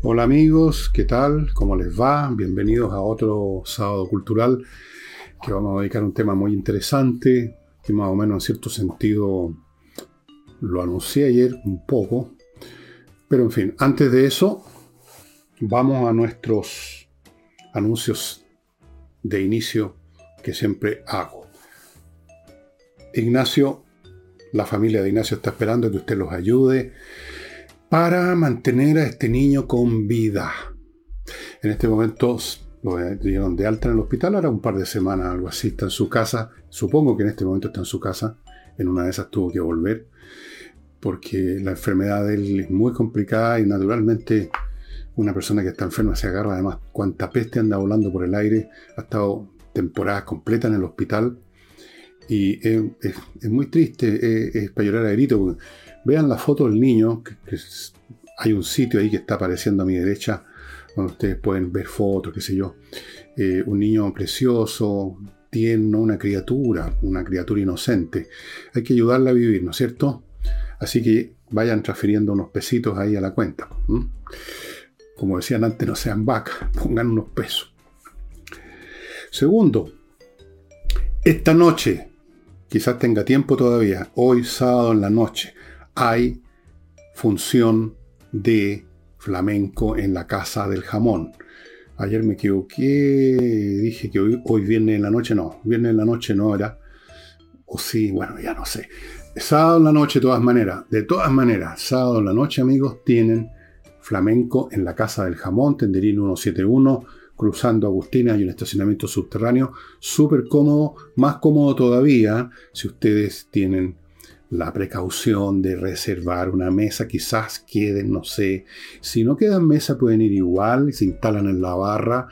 Hola amigos, ¿qué tal? ¿Cómo les va? Bienvenidos a otro sábado cultural que vamos a dedicar a un tema muy interesante, que más o menos en cierto sentido lo anuncié ayer un poco. Pero en fin, antes de eso, vamos a nuestros anuncios de inicio que siempre hago. Ignacio, la familia de Ignacio está esperando que usted los ayude para mantener a este niño con vida. En este momento lo dieron de alta en el hospital, ahora un par de semanas, algo así, está en su casa. Supongo que en este momento está en su casa. En una de esas tuvo que volver porque la enfermedad de él es muy complicada y naturalmente una persona que está enferma se agarra además cuanta peste anda volando por el aire, ha estado temporadas completas en el hospital y es, muy triste, es, para llorar a grito. Vean la foto del niño, que, hay un sitio ahí que está apareciendo a mi derecha, donde ustedes pueden ver fotos, qué sé yo. Eh, un niño precioso, tierno, una criatura, una criatura inocente. Hay que ayudarla a vivir, ¿no es cierto? Así que vayan transfiriendo unos pesitos ahí a la cuenta. Como decían antes, no sean vacas, pongan unos pesos. Segundo, esta noche, quizás tenga tiempo todavía, hoy sábado en la noche, hay función de flamenco en la Casa del Jamón. Ayer me equivoqué, dije que hoy, hoy viernes en la noche, no, viernes en la noche no era, o sí, bueno, ya no sé. Sábado en la noche, de todas maneras, de todas maneras, sábado en la noche, amigos, tienen flamenco en la Casa del Jamón, Tenderín 171, cruzando Agustina, hay un estacionamiento subterráneo súper cómodo, más cómodo todavía si ustedes tienen la precaución de reservar una mesa, quizás queden, no sé, si no quedan mesa pueden ir igual, se instalan en la barra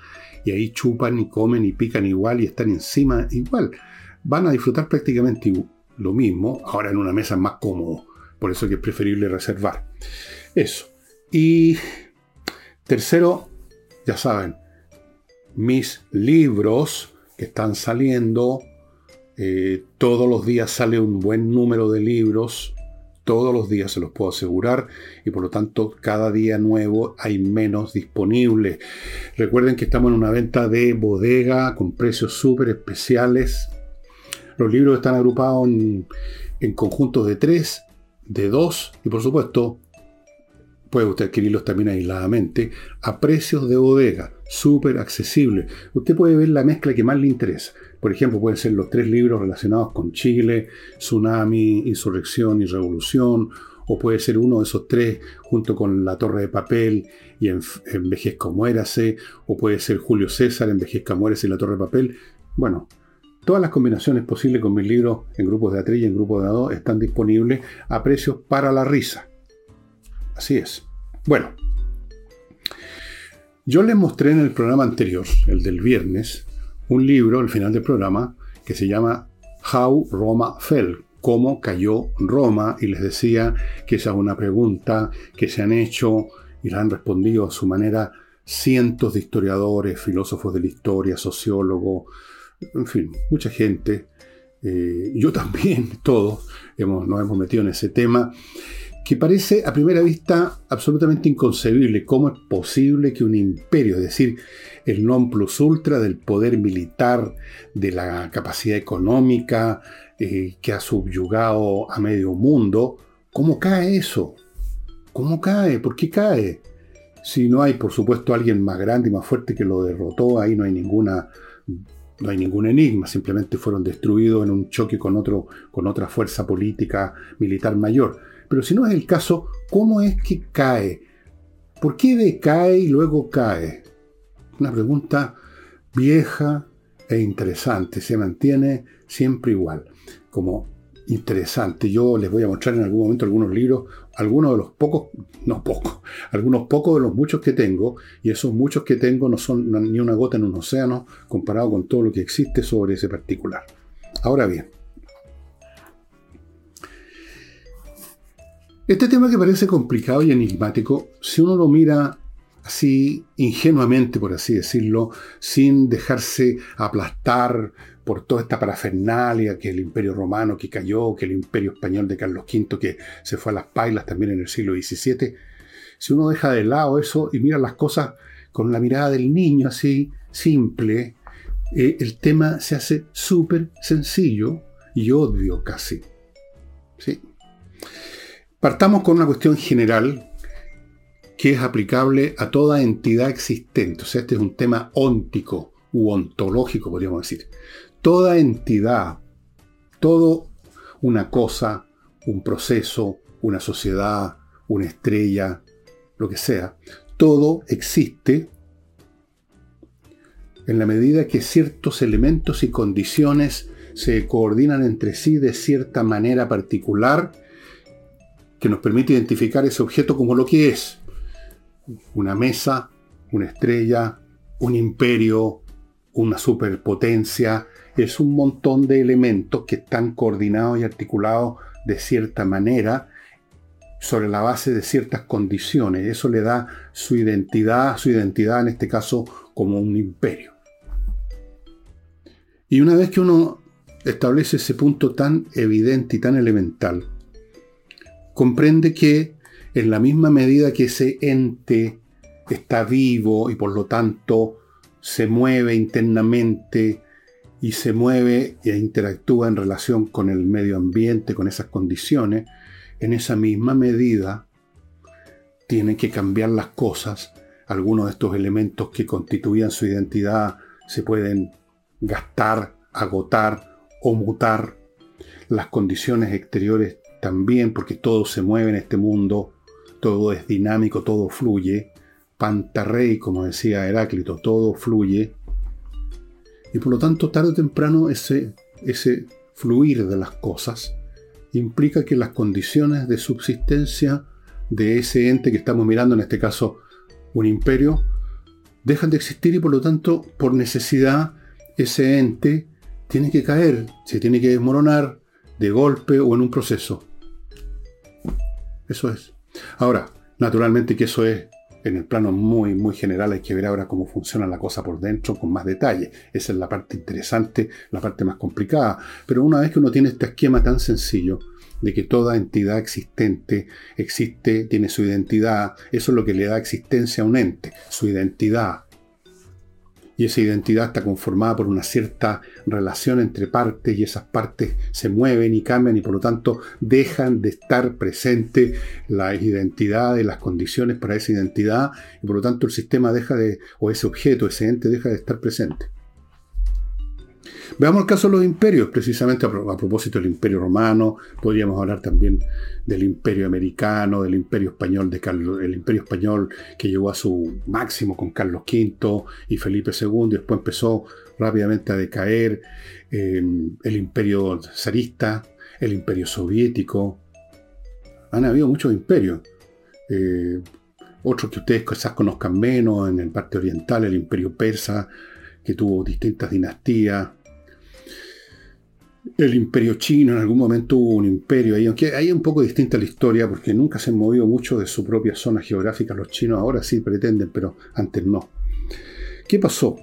y ahí chupan y comen y pican igual y están encima igual. Van a disfrutar prácticamente lo mismo, ahora en una mesa más cómodo, por eso que es preferible reservar. Eso. Y tercero, ya saben, mis libros que están saliendo. Eh, todos los días sale un buen número de libros. Todos los días se los puedo asegurar y por lo tanto cada día nuevo hay menos disponibles. Recuerden que estamos en una venta de bodega con precios súper especiales. Los libros están agrupados en, en conjuntos de tres, de dos y por supuesto puede usted adquirirlos también aisladamente a precios de bodega, súper accesibles. Usted puede ver la mezcla que más le interesa. Por ejemplo, pueden ser los tres libros relacionados con Chile, Tsunami, Insurrección y Revolución, o puede ser uno de esos tres junto con La Torre de Papel y Envejezca Muérase, o puede ser Julio César, Envejezca Muérase y La Torre de Papel. Bueno, todas las combinaciones posibles con mis libros en grupos de A3 y en grupos de A2 están disponibles a precios para la risa. Así es. Bueno, yo les mostré en el programa anterior, el del viernes, un libro al final del programa que se llama How Roma Fell, cómo cayó Roma, y les decía que esa es una pregunta que se han hecho y la han respondido a su manera cientos de historiadores, filósofos de la historia, sociólogos, en fin, mucha gente, eh, yo también, todos hemos, nos hemos metido en ese tema que parece a primera vista absolutamente inconcebible. ¿Cómo es posible que un imperio, es decir, el non plus ultra del poder militar, de la capacidad económica, eh, que ha subyugado a medio mundo, ¿cómo cae eso? ¿Cómo cae? ¿Por qué cae? Si no hay, por supuesto, alguien más grande y más fuerte que lo derrotó, ahí no hay ninguna no hay ningún enigma, simplemente fueron destruidos en un choque con, otro, con otra fuerza política militar mayor. Pero si no es el caso, ¿cómo es que cae? ¿Por qué decae y luego cae? Una pregunta vieja e interesante. Se mantiene siempre igual. Como interesante. Yo les voy a mostrar en algún momento algunos libros, algunos de los pocos, no pocos, algunos pocos de los muchos que tengo, y esos muchos que tengo no son ni una gota en un océano comparado con todo lo que existe sobre ese particular. Ahora bien, Este tema que parece complicado y enigmático, si uno lo mira así ingenuamente, por así decirlo, sin dejarse aplastar por toda esta parafernalia, que el imperio romano que cayó, que el imperio español de Carlos V que se fue a las pailas también en el siglo XVII, si uno deja de lado eso y mira las cosas con la mirada del niño así, simple, eh, el tema se hace súper sencillo y obvio casi. ¿Sí? Partamos con una cuestión general que es aplicable a toda entidad existente. O sea, este es un tema óntico u ontológico, podríamos decir. Toda entidad, todo una cosa, un proceso, una sociedad, una estrella, lo que sea, todo existe en la medida que ciertos elementos y condiciones se coordinan entre sí de cierta manera particular que nos permite identificar ese objeto como lo que es. Una mesa, una estrella, un imperio, una superpotencia. Es un montón de elementos que están coordinados y articulados de cierta manera sobre la base de ciertas condiciones. Eso le da su identidad, su identidad en este caso como un imperio. Y una vez que uno establece ese punto tan evidente y tan elemental, comprende que en la misma medida que ese ente está vivo y por lo tanto se mueve internamente y se mueve e interactúa en relación con el medio ambiente, con esas condiciones, en esa misma medida tienen que cambiar las cosas. Algunos de estos elementos que constituían su identidad se pueden gastar, agotar o mutar. Las condiciones exteriores también, porque todo se mueve en este mundo, todo es dinámico, todo fluye. Pantarrey, como decía Heráclito, todo fluye. Y por lo tanto, tarde o temprano, ese, ese fluir de las cosas implica que las condiciones de subsistencia de ese ente que estamos mirando, en este caso un imperio, dejan de existir y por lo tanto, por necesidad, ese ente tiene que caer, se tiene que desmoronar de golpe o en un proceso. Eso es. Ahora, naturalmente que eso es en el plano muy, muy general, hay que ver ahora cómo funciona la cosa por dentro con más detalle. Esa es la parte interesante, la parte más complicada. Pero una vez que uno tiene este esquema tan sencillo, de que toda entidad existente existe, tiene su identidad, eso es lo que le da existencia a un ente, su identidad y esa identidad está conformada por una cierta relación entre partes y esas partes se mueven y cambian y por lo tanto dejan de estar presente la identidad y las condiciones para esa identidad y por lo tanto el sistema deja de, o ese objeto, ese ente deja de estar presente. Veamos el caso de los imperios, precisamente a, propósito del imperio romano, podríamos hablar también del imperio americano, del imperio español, de Carlos, el imperio español que llegó a su máximo con Carlos V y Felipe II, y después empezó rápidamente a decaer, em, el imperio zarista, el imperio soviético. Han habido muchos imperios. Eh, otros que ustedes quizás conozcan menos, en el parte oriental, el imperio persa, que tuvo distintas dinastías, el imperio chino en algún momento hubo un imperio ahí, aunque hay un poco distinta la historia porque nunca se han movido mucho de su propia zona geográfica los chinos, ahora sí pretenden, pero antes no. ¿Qué pasó?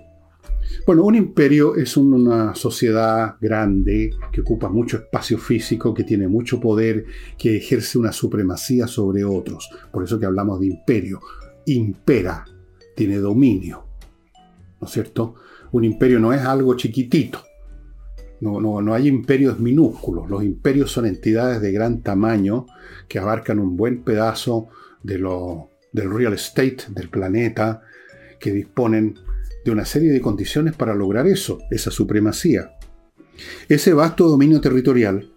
Bueno, un imperio es una sociedad grande que ocupa mucho espacio físico, que tiene mucho poder, que ejerce una supremacía sobre otros. Por eso que hablamos de imperio. Impera, tiene dominio. ¿No es cierto? Un imperio no es algo chiquitito no, hay imperios minúsculos. Los imperios son entidades de gran tamaño que abarcan un buen pedazo del real estate del planeta, que disponen de una serie de condiciones para lograr eso, esa supremacía. Ese vasto dominio territorial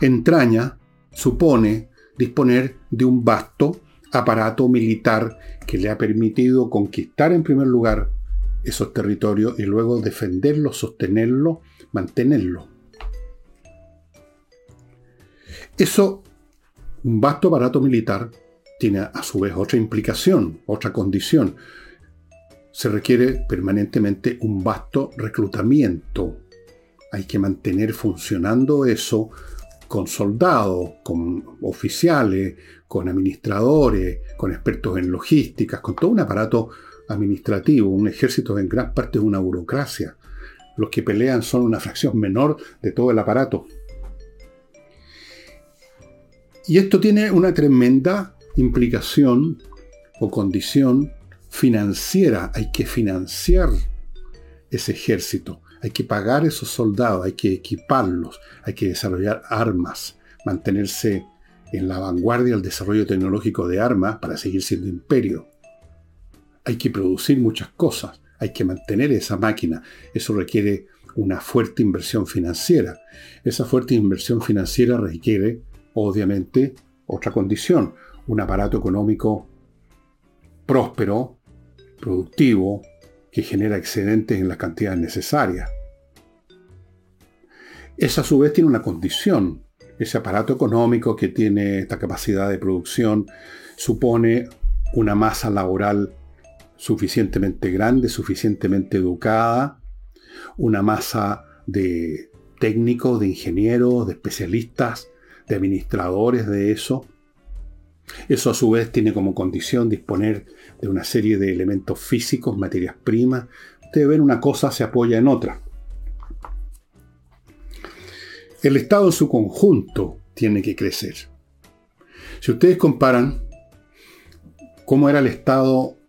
entraña, supone, disponer de un vasto aparato militar que le ha permitido conquistar en primer lugar esos territorios y luego defenderlos, sostenerlos mantenerlo. Eso, un vasto aparato militar, tiene a su vez otra implicación, otra condición. Se requiere permanentemente un vasto reclutamiento. Hay que mantener funcionando eso con soldados, con oficiales, con administradores, con expertos en logísticas, con todo un aparato administrativo. Un ejército en gran parte es una burocracia los que pelean son una fracción menor de todo el aparato. Y esto tiene una tremenda implicación o condición financiera. Hay que financiar ese ejército, hay que pagar esos soldados, hay que equiparlos, hay que desarrollar armas, mantenerse en la vanguardia del desarrollo tecnológico de armas para seguir siendo imperio. Hay que producir muchas cosas, hay que mantener esa máquina. Eso requiere una fuerte inversión financiera. Esa fuerte inversión financiera requiere, obviamente, otra condición, un aparato económico próspero, productivo, que genera excedentes en las cantidades necesarias. Esa a su vez tiene una condición. Ese aparato económico que tiene esta capacidad de producción supone una masa laboral suficientemente grande, suficientemente educada, una masa de técnicos, de ingenieros, de especialistas, de administradores de eso. Eso a su vez tiene como condición disponer de una serie de elementos físicos, materias primas. Ustedes ven una cosa se apoya en otra. El Estado en su conjunto tiene que crecer. Si ustedes comparan cómo era el Estado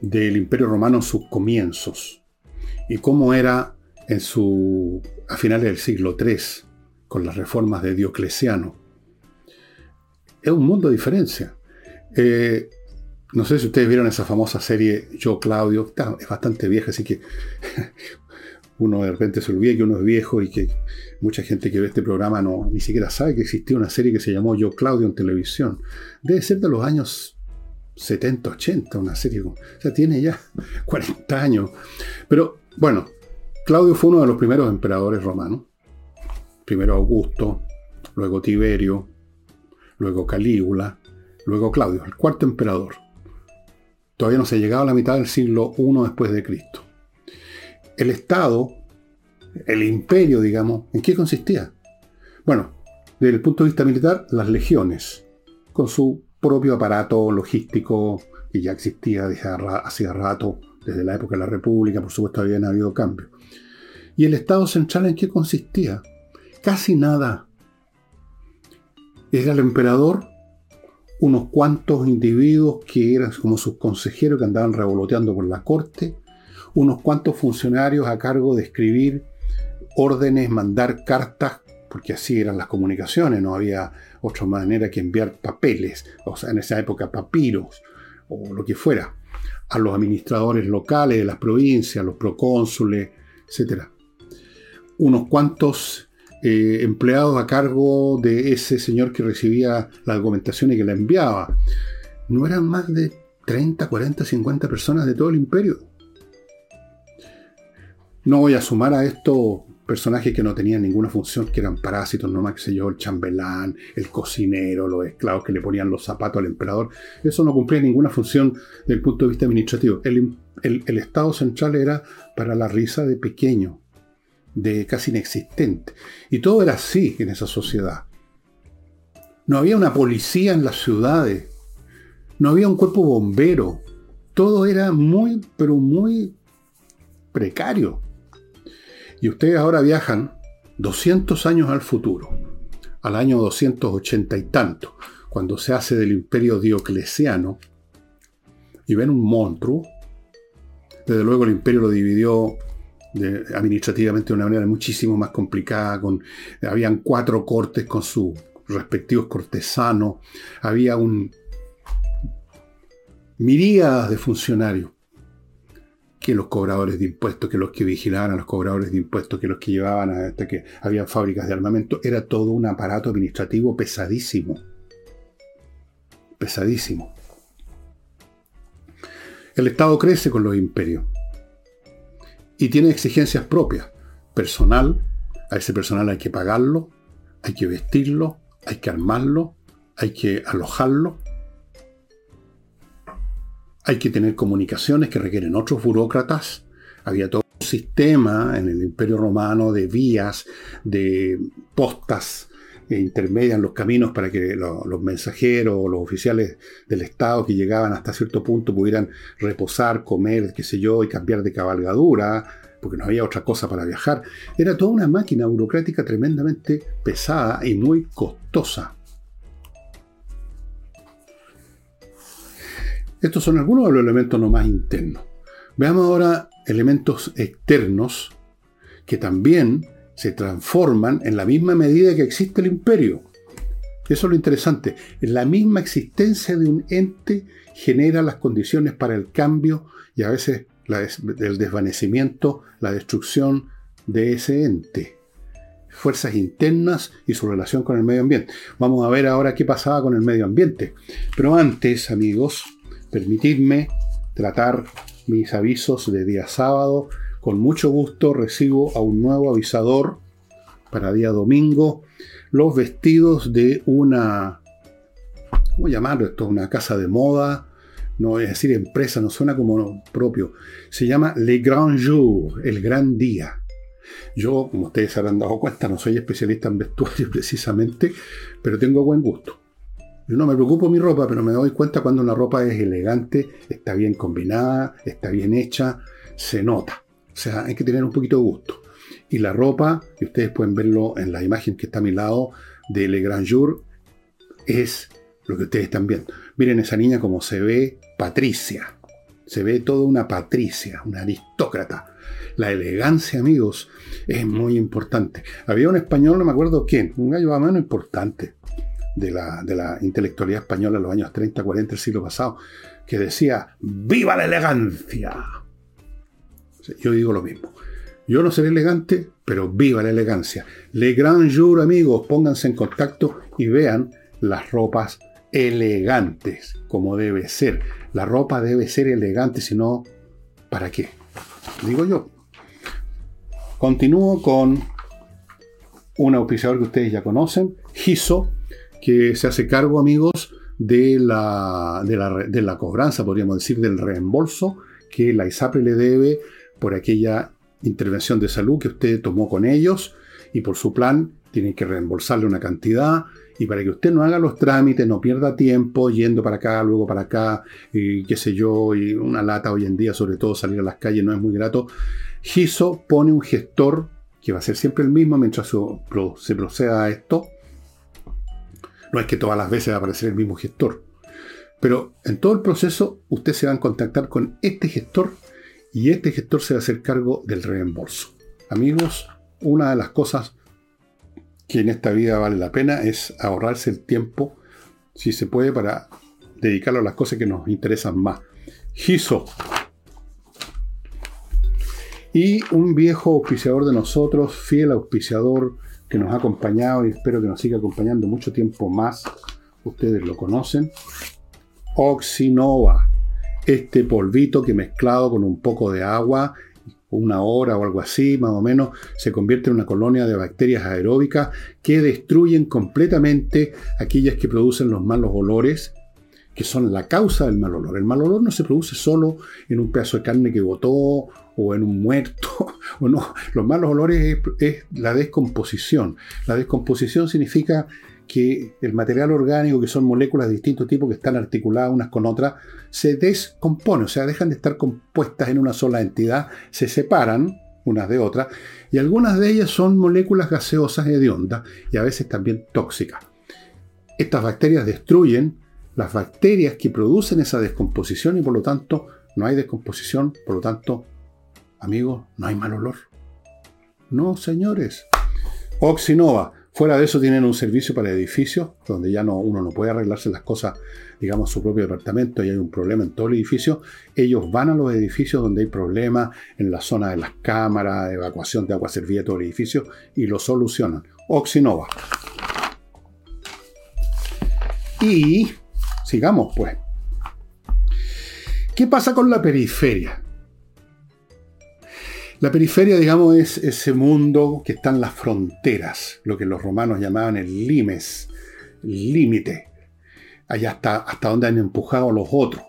del Imperio Romano en sus comienzos y cómo era en su, a finales del siglo III, con las reformas de Diocleciano, es un mundo de diferencia. Eh, no sé si ustedes vieron esa famosa serie Yo Claudio, es bastante vieja, así que uno de repente se olvida que uno es viejo y que mucha gente que ve este programa no ni siquiera sabe que existía una serie que se llamó Yo Claudio en televisión. Debe ser de los años 70, 80, una serie. O sea, tiene ya 40 años. Pero bueno, Claudio fue uno de los primeros emperadores romanos. Primero Augusto, luego Tiberio, luego Calígula, luego Claudio, el cuarto emperador. Todavía no se ha llegado a la mitad del siglo I después de Cristo. El Estado, el imperio, digamos, ¿en qué consistía? Bueno, desde el punto de vista militar, las legiones, con su propio aparato logístico que ya existía desde hacía rato, desde la época de la República, por supuesto habían habido cambios. ¿Y el Estado central en qué consistía? Casi nada. Era el emperador, unos cuantos individuos que eran como sus consejeros que andaban revoloteando por la corte, unos cuantos funcionarios a cargo de escribir órdenes, mandar cartas, porque así eran las comunicaciones, no había otra manera que enviar papeles, o sea, en esa época papiros, o lo que fuera, a los administradores locales de las provincias, los procónsules, etc. Unos cuantos eh, empleados a cargo de ese señor que recibía la documentación y que la enviaba. No eran más de 30, 40, 50 personas de todo el imperio. No voy a sumar a esto personajes que no tenían ninguna función, que eran parásitos, nomás que sé yo, el chambelán, el cocinero, los esclavos que le ponían los zapatos al emperador. Eso no cumplía ninguna función desde el punto de vista administrativo. El Estado central era para la risa de pequeño, de casi inexistente. Y todo era así en esa sociedad. No había una policía en las ciudades, no había un cuerpo bombero. Todo era muy, pero muy precario. Y ustedes ahora viajan 200 años al futuro, al año 280 y tanto, cuando se hace del imperio diocleciano, y ven un monstruo. Desde luego el imperio lo dividió administrativamente de una manera muchísimo más complicada. Con, habían cuatro cortes con sus respectivos cortesanos. Había un miríadas de funcionarios que los cobradores de impuestos, que los que vigilaban a los cobradores de impuestos, que los que llevaban hasta que había fábricas de armamento, era todo un aparato administrativo pesadísimo. Pesadísimo. El Estado crece con los imperios y tiene exigencias propias. Personal, a ese personal hay que pagarlo, hay que vestirlo, hay que armarlo, hay que alojarlo, hay que tener comunicaciones que requieren otros burócratas. Había todo un sistema en el Imperio Romano de vías, de postas intermedias en los caminos para que los mensajeros o los oficiales del Estado que llegaban hasta cierto punto pudieran reposar, comer, qué sé yo, y cambiar de cabalgadura, porque no había otra cosa para viajar. Era toda una máquina burocrática tremendamente pesada y muy costosa. Estos son algunos de los elementos no más internos. Veamos ahora elementos externos que también se transforman en la misma medida que existe el imperio. Eso es lo interesante. La misma existencia de un ente genera las condiciones para el cambio y a veces el desvanecimiento, la destrucción de ese ente. Fuerzas internas y su relación con el medio ambiente. Vamos a ver ahora qué pasaba con el medio ambiente. Pero antes, amigos, permitidme tratar mis avisos de día sábado. Con mucho gusto recibo a un nuevo avisador para día domingo los vestidos de una, ¿cómo llamarlo esto? Una casa de moda, no es decir empresa, no suena como propio. Se llama Le Grand Jour, el gran día. Yo, como ustedes habrán dado cuenta, no soy especialista en vestuario precisamente, pero tengo buen gusto. Yo no me preocupo mi ropa, pero me doy cuenta cuando una ropa es elegante, está bien combinada, está bien hecha, se nota. O sea, hay que tener un poquito de gusto. Y la ropa, y ustedes pueden verlo en la imagen que está a mi lado de Le Grand Jour, es lo que ustedes están viendo. Miren esa niña como se ve Patricia. Se ve toda una Patricia, una aristócrata. La elegancia, amigos, es muy importante. Había un español, no me acuerdo quién, un gallo a mano importante, de la, intelectualidad española en los años 30, 40 del siglo pasado, que decía, ¡viva la elegancia! Yo digo lo mismo. Yo no seré elegante, pero viva la elegancia. Le Grand Jour, amigos, pónganse en contacto y vean las ropas elegantes, como debe ser. La ropa debe ser elegante, si no, ¿para qué? Digo yo. Continúo con un auspiciador que ustedes ya conocen, Giso, que se hace cargo, amigos, de la, de la, cobranza, podríamos decir, del reembolso que la ISAPRE le debe por aquella intervención de salud que usted tomó con ellos y por su plan tienen que reembolsarle una cantidad. Y para que usted no haga los trámites, no pierda tiempo yendo para acá, luego para acá, y qué sé yo, y una lata hoy en día, sobre todo salir a las calles no es muy grato, GISO pone un gestor que va a ser siempre el mismo mientras se proceda a esto, no es que todas las veces va a aparecer el mismo gestor. Pero en todo el proceso usted se va a contactar con este gestor y este gestor se va a hacer cargo del reembolso. Amigos, una de las cosas que en esta vida vale la pena es ahorrarse el tiempo, si se puede, para dedicarlo a las cosas que nos interesan más. Giso. Y un viejo auspiciador de nosotros, fiel auspiciador, que nos ha acompañado y espero que nos siga acompañando mucho tiempo más. Ustedes lo conocen. Oxinova. Este polvito que mezclado con un poco de agua, una hora o algo así, más o menos, se convierte en una colonia de bacterias aeróbicas que destruyen completamente aquellas que producen los malos olores que son la causa del mal olor. El mal olor no se produce solo en un pedazo de carne que botó o en un muerto, o no. Los malos olores es, la descomposición. La descomposición significa que el material orgánico, que son moléculas de distintos tipos que están articuladas unas con otras, se descompone, o sea, dejan de estar compuestas en una sola entidad, se separan unas de otras, y algunas de ellas son moléculas gaseosas hediondas y a veces también tóxicas. Estas bacterias destruyen las bacterias que producen esa descomposición y por lo tanto no hay descomposición, por lo tanto, amigos, no hay mal olor. No, señores. Oxinova. Fuera de eso tienen un servicio para edificios, donde ya no, uno no puede arreglarse las cosas, digamos, su propio departamento y hay un problema en todo el edificio. Ellos van a los edificios donde hay problemas en la zona de las cámaras, evacuación de agua servida todo el edificio y lo solucionan. Oxinova. Y Sigamos pues. ¿Qué pasa con la periferia? La periferia, digamos, es ese mundo que está en las fronteras, lo que los romanos llamaban el limes, límite. Allá hasta, hasta donde han empujado a los otros,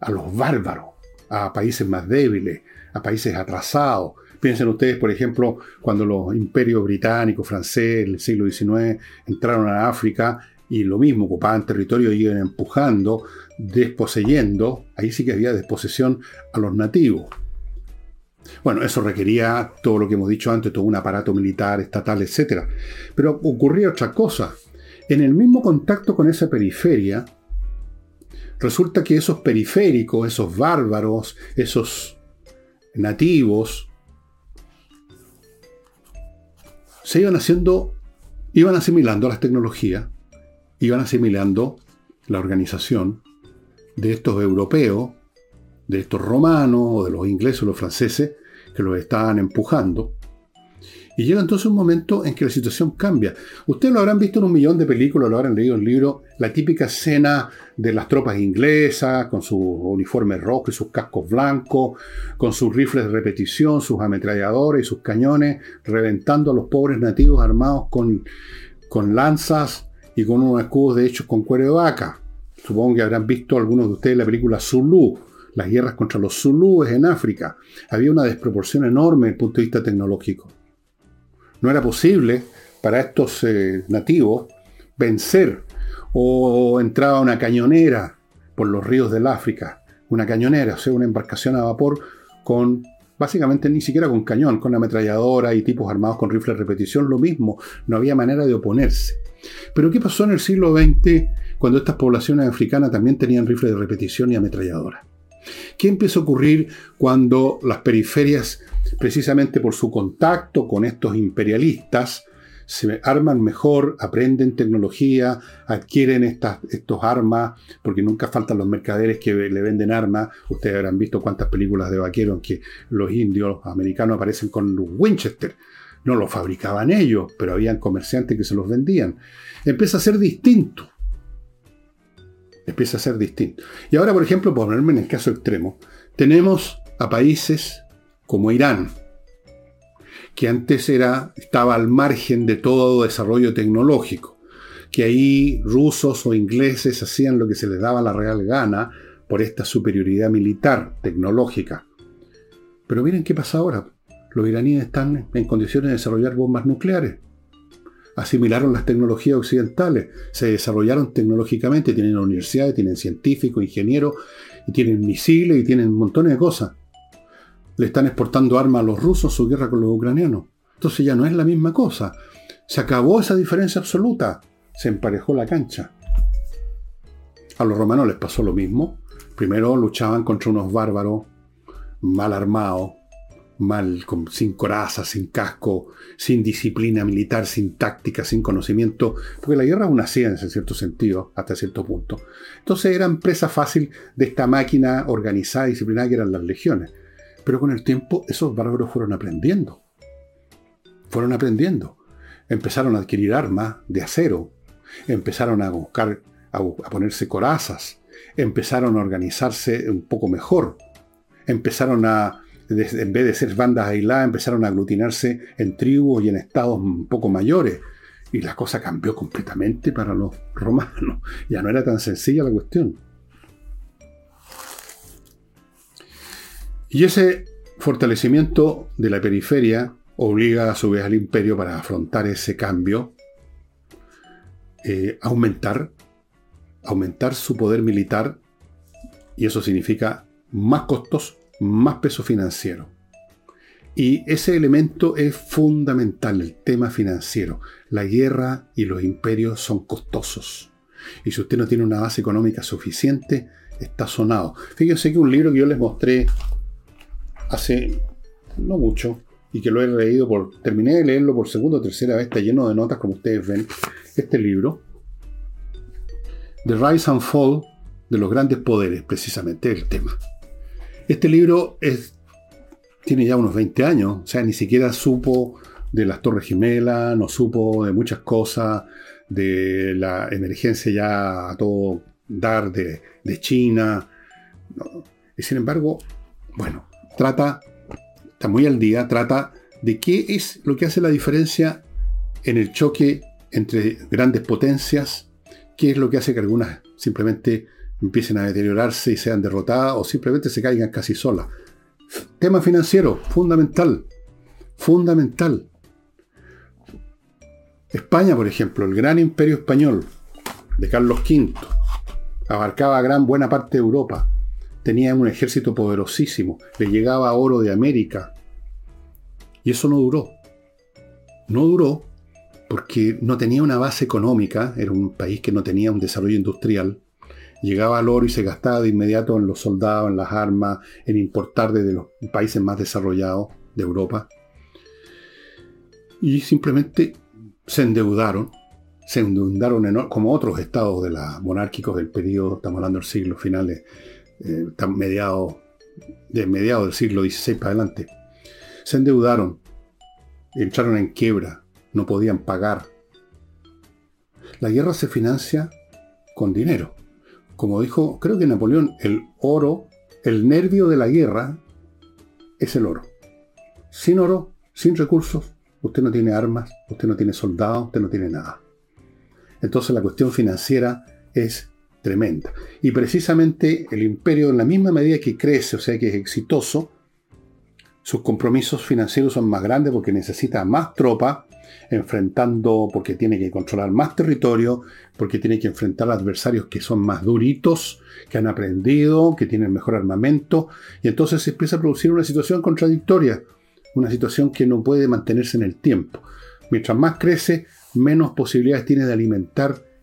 a los bárbaros, a países más débiles, a países atrasados. Piensen ustedes, por ejemplo, cuando los imperios británicos, francés, el siglo XIX entraron a África y lo mismo, ocupaban territorio y iban empujando, desposeyendo, ahí sí que había desposesión a los nativos. Bueno, eso requería todo lo que hemos dicho antes, todo un aparato militar, estatal, etc. Pero ocurría otra cosa. En el mismo contacto con esa periferia, resulta que esos periféricos, esos bárbaros, esos nativos, se iban haciendo, iban asimilando las tecnologías, iban asimilando la organización de estos europeos, de estos romanos o de los ingleses o los franceses que los estaban empujando. Y llega entonces un momento en que la situación cambia. Ustedes lo habrán visto en un millón de películas, lo habrán leído en el libro, la típica escena de las tropas inglesas, con sus uniformes rojos y sus cascos blancos, con sus rifles de repetición, sus ametralladores y sus cañones, reventando a los pobres nativos armados con, con lanzas y con unos escudos de hechos con cuero de vaca. Supongo que habrán visto algunos de ustedes la película Zulu, las guerras contra los Zulúes en África. Había una desproporción enorme desde el punto de vista tecnológico. No era posible para estos eh, nativos vencer o entraba una cañonera por los ríos del África, una cañonera, o sea, una embarcación a vapor con básicamente ni siquiera con cañón, con ametralladora y tipos armados con rifles de repetición, lo mismo, no había manera de oponerse. Pero ¿qué pasó en el siglo XX cuando estas poblaciones africanas también tenían rifles de repetición y ametralladora? ¿Qué empieza a ocurrir cuando las periferias, precisamente por su contacto con estos imperialistas, se arman mejor, aprenden tecnología, adquieren estas estos armas, porque nunca faltan los mercaderes que le venden armas. Ustedes habrán visto cuántas películas de vaqueros en que los indios americanos aparecen con los Winchester. No los fabricaban ellos, pero habían comerciantes que se los vendían. Empieza a ser distinto empieza a ser distinto. Y ahora, por ejemplo, ponerme en el caso extremo, tenemos a países como Irán, que antes era, estaba al margen de todo desarrollo tecnológico, que ahí rusos o ingleses hacían lo que se les daba la real gana por esta superioridad militar, tecnológica. Pero miren qué pasa ahora. Los iraníes están en condiciones de desarrollar bombas nucleares asimilaron las tecnologías occidentales, se desarrollaron tecnológicamente, tienen universidades, tienen científicos, ingenieros, y tienen misiles y tienen montones de cosas. Le están exportando armas a los rusos su guerra con los ucranianos. Entonces ya no es la misma cosa. Se acabó esa diferencia absoluta. Se emparejó la cancha. A los romanos les pasó lo mismo. Primero luchaban contra unos bárbaros mal armados, mal, sin coraza, sin casco, sin disciplina militar, sin táctica, sin conocimiento, porque la guerra es una ciencia en cierto sentido, hasta cierto punto. Entonces eran presa fácil de esta máquina organizada y disciplinada que eran las legiones. Pero con el tiempo esos bárbaros fueron aprendiendo. Fueron aprendiendo. Empezaron a adquirir armas de acero. Empezaron a buscar, a, ponerse corazas. Empezaron a organizarse un poco mejor. Empezaron a en vez de ser bandas aisladas, empezaron a aglutinarse en tribus y en estados un poco mayores. Y la cosa cambió completamente para los romanos. Ya no era tan sencilla la cuestión. Y ese fortalecimiento de la periferia obliga a su vez al imperio para afrontar ese cambio, eh, aumentar, aumentar su poder militar, y eso significa más costos, más peso financiero. Y ese elemento es fundamental, el tema financiero. La guerra y los imperios son costosos. Y si usted no tiene una base económica suficiente, está sonado. Fíjense que un libro que yo les mostré hace no mucho y que lo he leído por. terminé de leerlo por segunda o tercera vez, está lleno de notas, como ustedes ven. Este libro, The Rise and Fall de los grandes poderes, precisamente el tema. Este libro es, tiene ya unos 20 años, o sea, ni siquiera supo de las Torres Gemelas, no supo de muchas cosas, de la emergencia ya a todo dar de, China. Y sin embargo, bueno, trata, está muy al día, trata de qué es lo que hace la diferencia en el choque entre grandes potencias, qué es lo que hace que algunas simplemente empiecen a deteriorarse y sean derrotadas o simplemente se caigan casi solas. Tema financiero, fundamental, fundamental. España, por ejemplo, el gran imperio español de Carlos V, abarcaba gran buena parte de Europa, tenía un ejército poderosísimo, le llegaba oro de América, y eso no duró. No duró porque no tenía una base económica, era un país que no tenía un desarrollo industrial, Llegaba al oro y se gastaba de inmediato en los soldados, en las armas, en importar desde los países más desarrollados de Europa. Y simplemente se endeudaron, se endeudaron como otros estados de la monárquicos del periodo, estamos hablando del siglo finales, eh, mediados, de mediados del siglo XVI para adelante. Se endeudaron, entraron en quiebra, no podían pagar. La guerra se financia con dinero. Como dijo, creo que Napoleón, el oro, el nervio de la guerra es el oro. Sin oro, sin recursos, usted no tiene armas, usted no tiene soldados, usted no tiene nada. Entonces la cuestión financiera es tremenda. Y precisamente el imperio, en la misma medida que crece, o sea que es exitoso, sus compromisos financieros son más grandes porque necesita más tropas, enfrentando, porque tiene que controlar más territorio, porque tiene que enfrentar adversarios que son más duritos, que han aprendido, que tienen mejor armamento, y entonces se empieza a producir una situación contradictoria, una situación que no puede mantenerse en el tiempo. Mientras más crece, menos posibilidades tiene de alimentar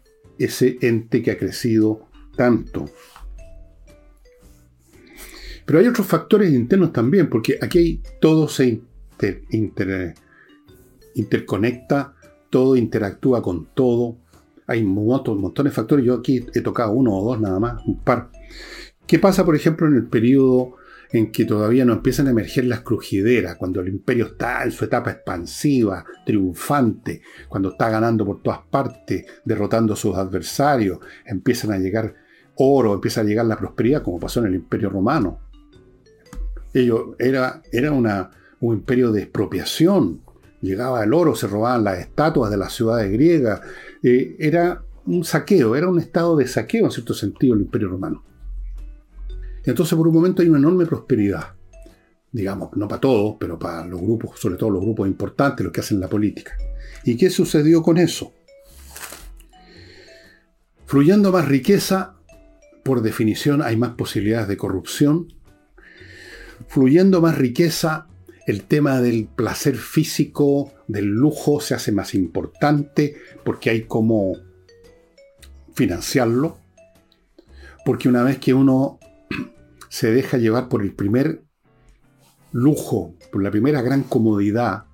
ese ente que ha crecido tanto. Pero hay otros factores internos también, porque aquí todo se interconecta, todo interactúa con todo. Hay montones de factores. Yo aquí he tocado uno o dos nada más, un par. ¿Qué pasa, por ejemplo, en el periodo en que todavía no empiezan a emerger las crujideras, cuando el imperio está en su etapa expansiva, triunfante, cuando está ganando por todas partes, derrotando a sus adversarios, empiezan a llegar oro, empieza a llegar la prosperidad, como pasó en el imperio romano. Ello era, era un imperio de expropiación. Llegaba el oro, se robaban las estatuas de las ciudades griegas. Eh, era un saqueo, era un estado de saqueo en cierto sentido el imperio romano. Entonces por un momento hay una enorme prosperidad. Digamos, no para todos, pero para los grupos, sobre todo los grupos importantes, los que hacen la política. ¿Y qué sucedió con eso? Fluyendo más riqueza, por definición hay más posibilidades de corrupción, fluyendo más riqueza, el tema del placer físico, del lujo, se hace más importante porque hay como financiarlo. Porque una vez que uno se deja llevar por el primer lujo, por la primera gran comodidad,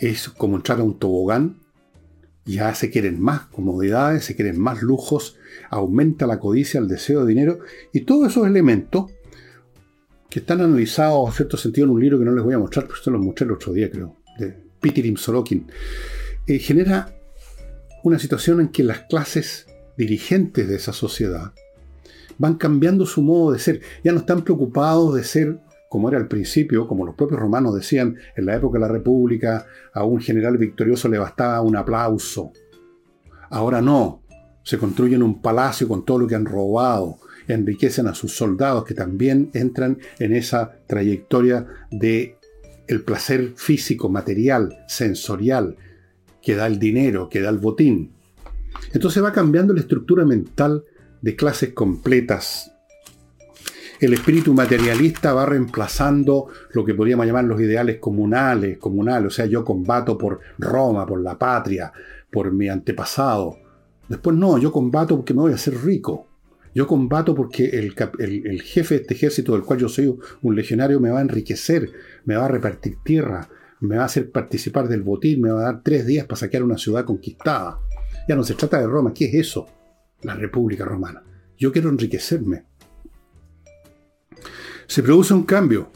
es como entrar a un tobogán, ya se quieren más comodidades, se quieren más lujos, aumenta la codicia, el deseo de dinero, y todos esos elementos que están analizados en cierto sentido en un libro que no les voy a mostrar, pero esto lo mostré el otro día, creo, de Pitirim Sorokin, eh, genera una situación en que las clases dirigentes de esa sociedad van cambiando su modo de ser. Ya no están preocupados de ser como era al principio, como los propios romanos decían, en la época de la República, a un general victorioso le bastaba un aplauso. Ahora no, se construyen un palacio con todo lo que han robado, enriquecen a sus soldados que también entran en esa trayectoria de el placer físico, material, sensorial, que da el dinero, que da el botín. Entonces va cambiando la estructura mental de clases completas. El espíritu materialista va reemplazando lo que podríamos llamar los ideales comunales, comunales, o sea, yo combato por Roma, por la patria, por mi antepasado. Después no, yo combato porque me voy a hacer rico. Yo combato porque el, jefe de este ejército del cual yo soy un legionario me va a enriquecer, me va a repartir tierra, me va a hacer participar del botín, me va a dar tres días para saquear una ciudad conquistada. Ya no se trata de Roma, ¿qué es eso? La República Romana. Yo quiero enriquecerme. Se produce un cambio,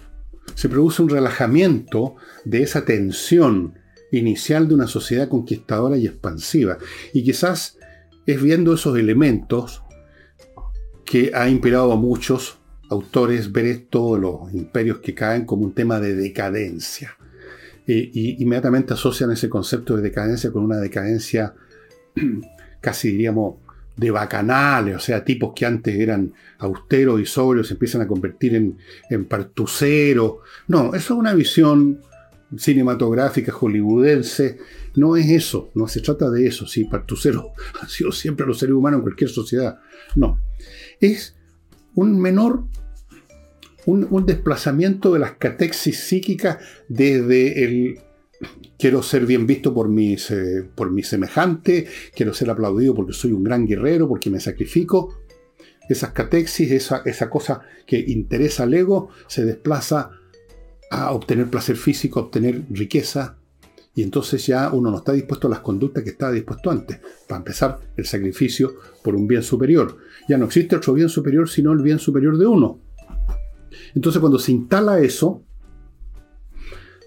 se produce un relajamiento de esa tensión inicial de una sociedad conquistadora y expansiva. Y quizás es viendo esos elementos que ha inspirado a muchos autores ver esto, los imperios que caen, como un tema de decadencia. y inmediatamente asocian ese concepto de decadencia con una decadencia casi diríamos de bacanales, o sea, tipos que antes eran austeros y sobrios se empiezan a convertir en, en partuceros. No, eso es una visión cinematográfica hollywoodense. No es eso, no se trata de eso. Si partucero ha sido siempre los seres humanos en cualquier sociedad. No es un menor, un, desplazamiento de las catexis psíquicas desde quiero ser bien visto por mis, eh, por mis semejantes, quiero ser aplaudido porque soy un gran guerrero, porque me sacrifico. Esas catexis, esa, esa cosa que interesa al ego, se desplaza a obtener placer físico, a obtener riqueza, y entonces ya uno no está dispuesto a las conductas que estaba dispuesto antes. Para empezar, el sacrificio por un bien superior. Ya no existe otro bien superior sino el bien superior de uno. Entonces cuando se instala eso,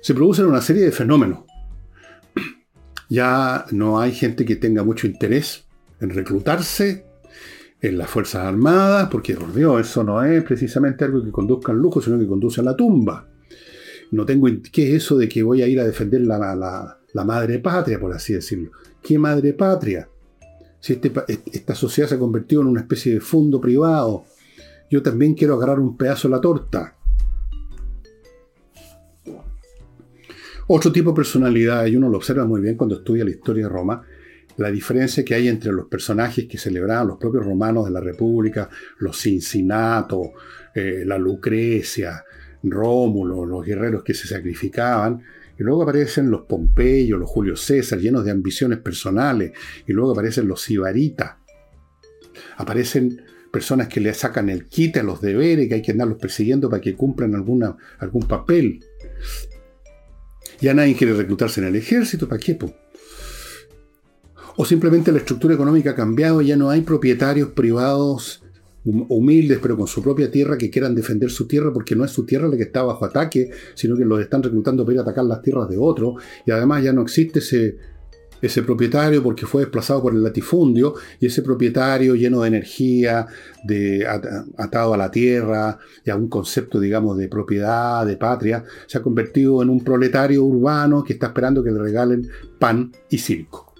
se producen una serie de fenómenos. Ya no hay gente que tenga mucho interés en reclutarse en las Fuerzas Armadas, porque por Dios, eso no es precisamente algo que conduzca al lujo, sino que conduce a la tumba. No tengo. ¿Qué es eso de que voy a ir a defender la, madre patria, por así decirlo? ¿Qué madre patria? Si este esta sociedad se ha convertido en una especie de fondo privado, yo también quiero agarrar un pedazo de la torta. Otro tipo de personalidad, y uno lo observa muy bien cuando estudia la historia de Roma, la diferencia que hay entre los personajes que celebraban los propios romanos de la República, los Cincinnato, eh, la Lucrecia, Rómulo, los guerreros que se sacrificaban, y luego aparecen los Pompeyos, los Julio César, llenos de ambiciones personales, y luego aparecen los Sibaritas. Aparecen personas que le sacan el quite a los deberes, que hay que andarlos persiguiendo para que cumplan alguna, algún papel. Ya nadie quiere reclutarse en el ejército, ¿para qué? O simplemente la estructura económica ha cambiado, ya no hay propietarios privados humildes, pero con su propia tierra, que quieran defender su tierra, porque no es su tierra la que está bajo ataque, sino que los están reclutando para ir a atacar las tierras de otro, y además ya no existe ese, ese propietario porque fue desplazado por el latifundio, y ese propietario lleno de energía, atado a la tierra, y a un concepto, digamos, de propiedad, de patria, se ha convertido en un proletario urbano que está esperando que le regalen pan y circo.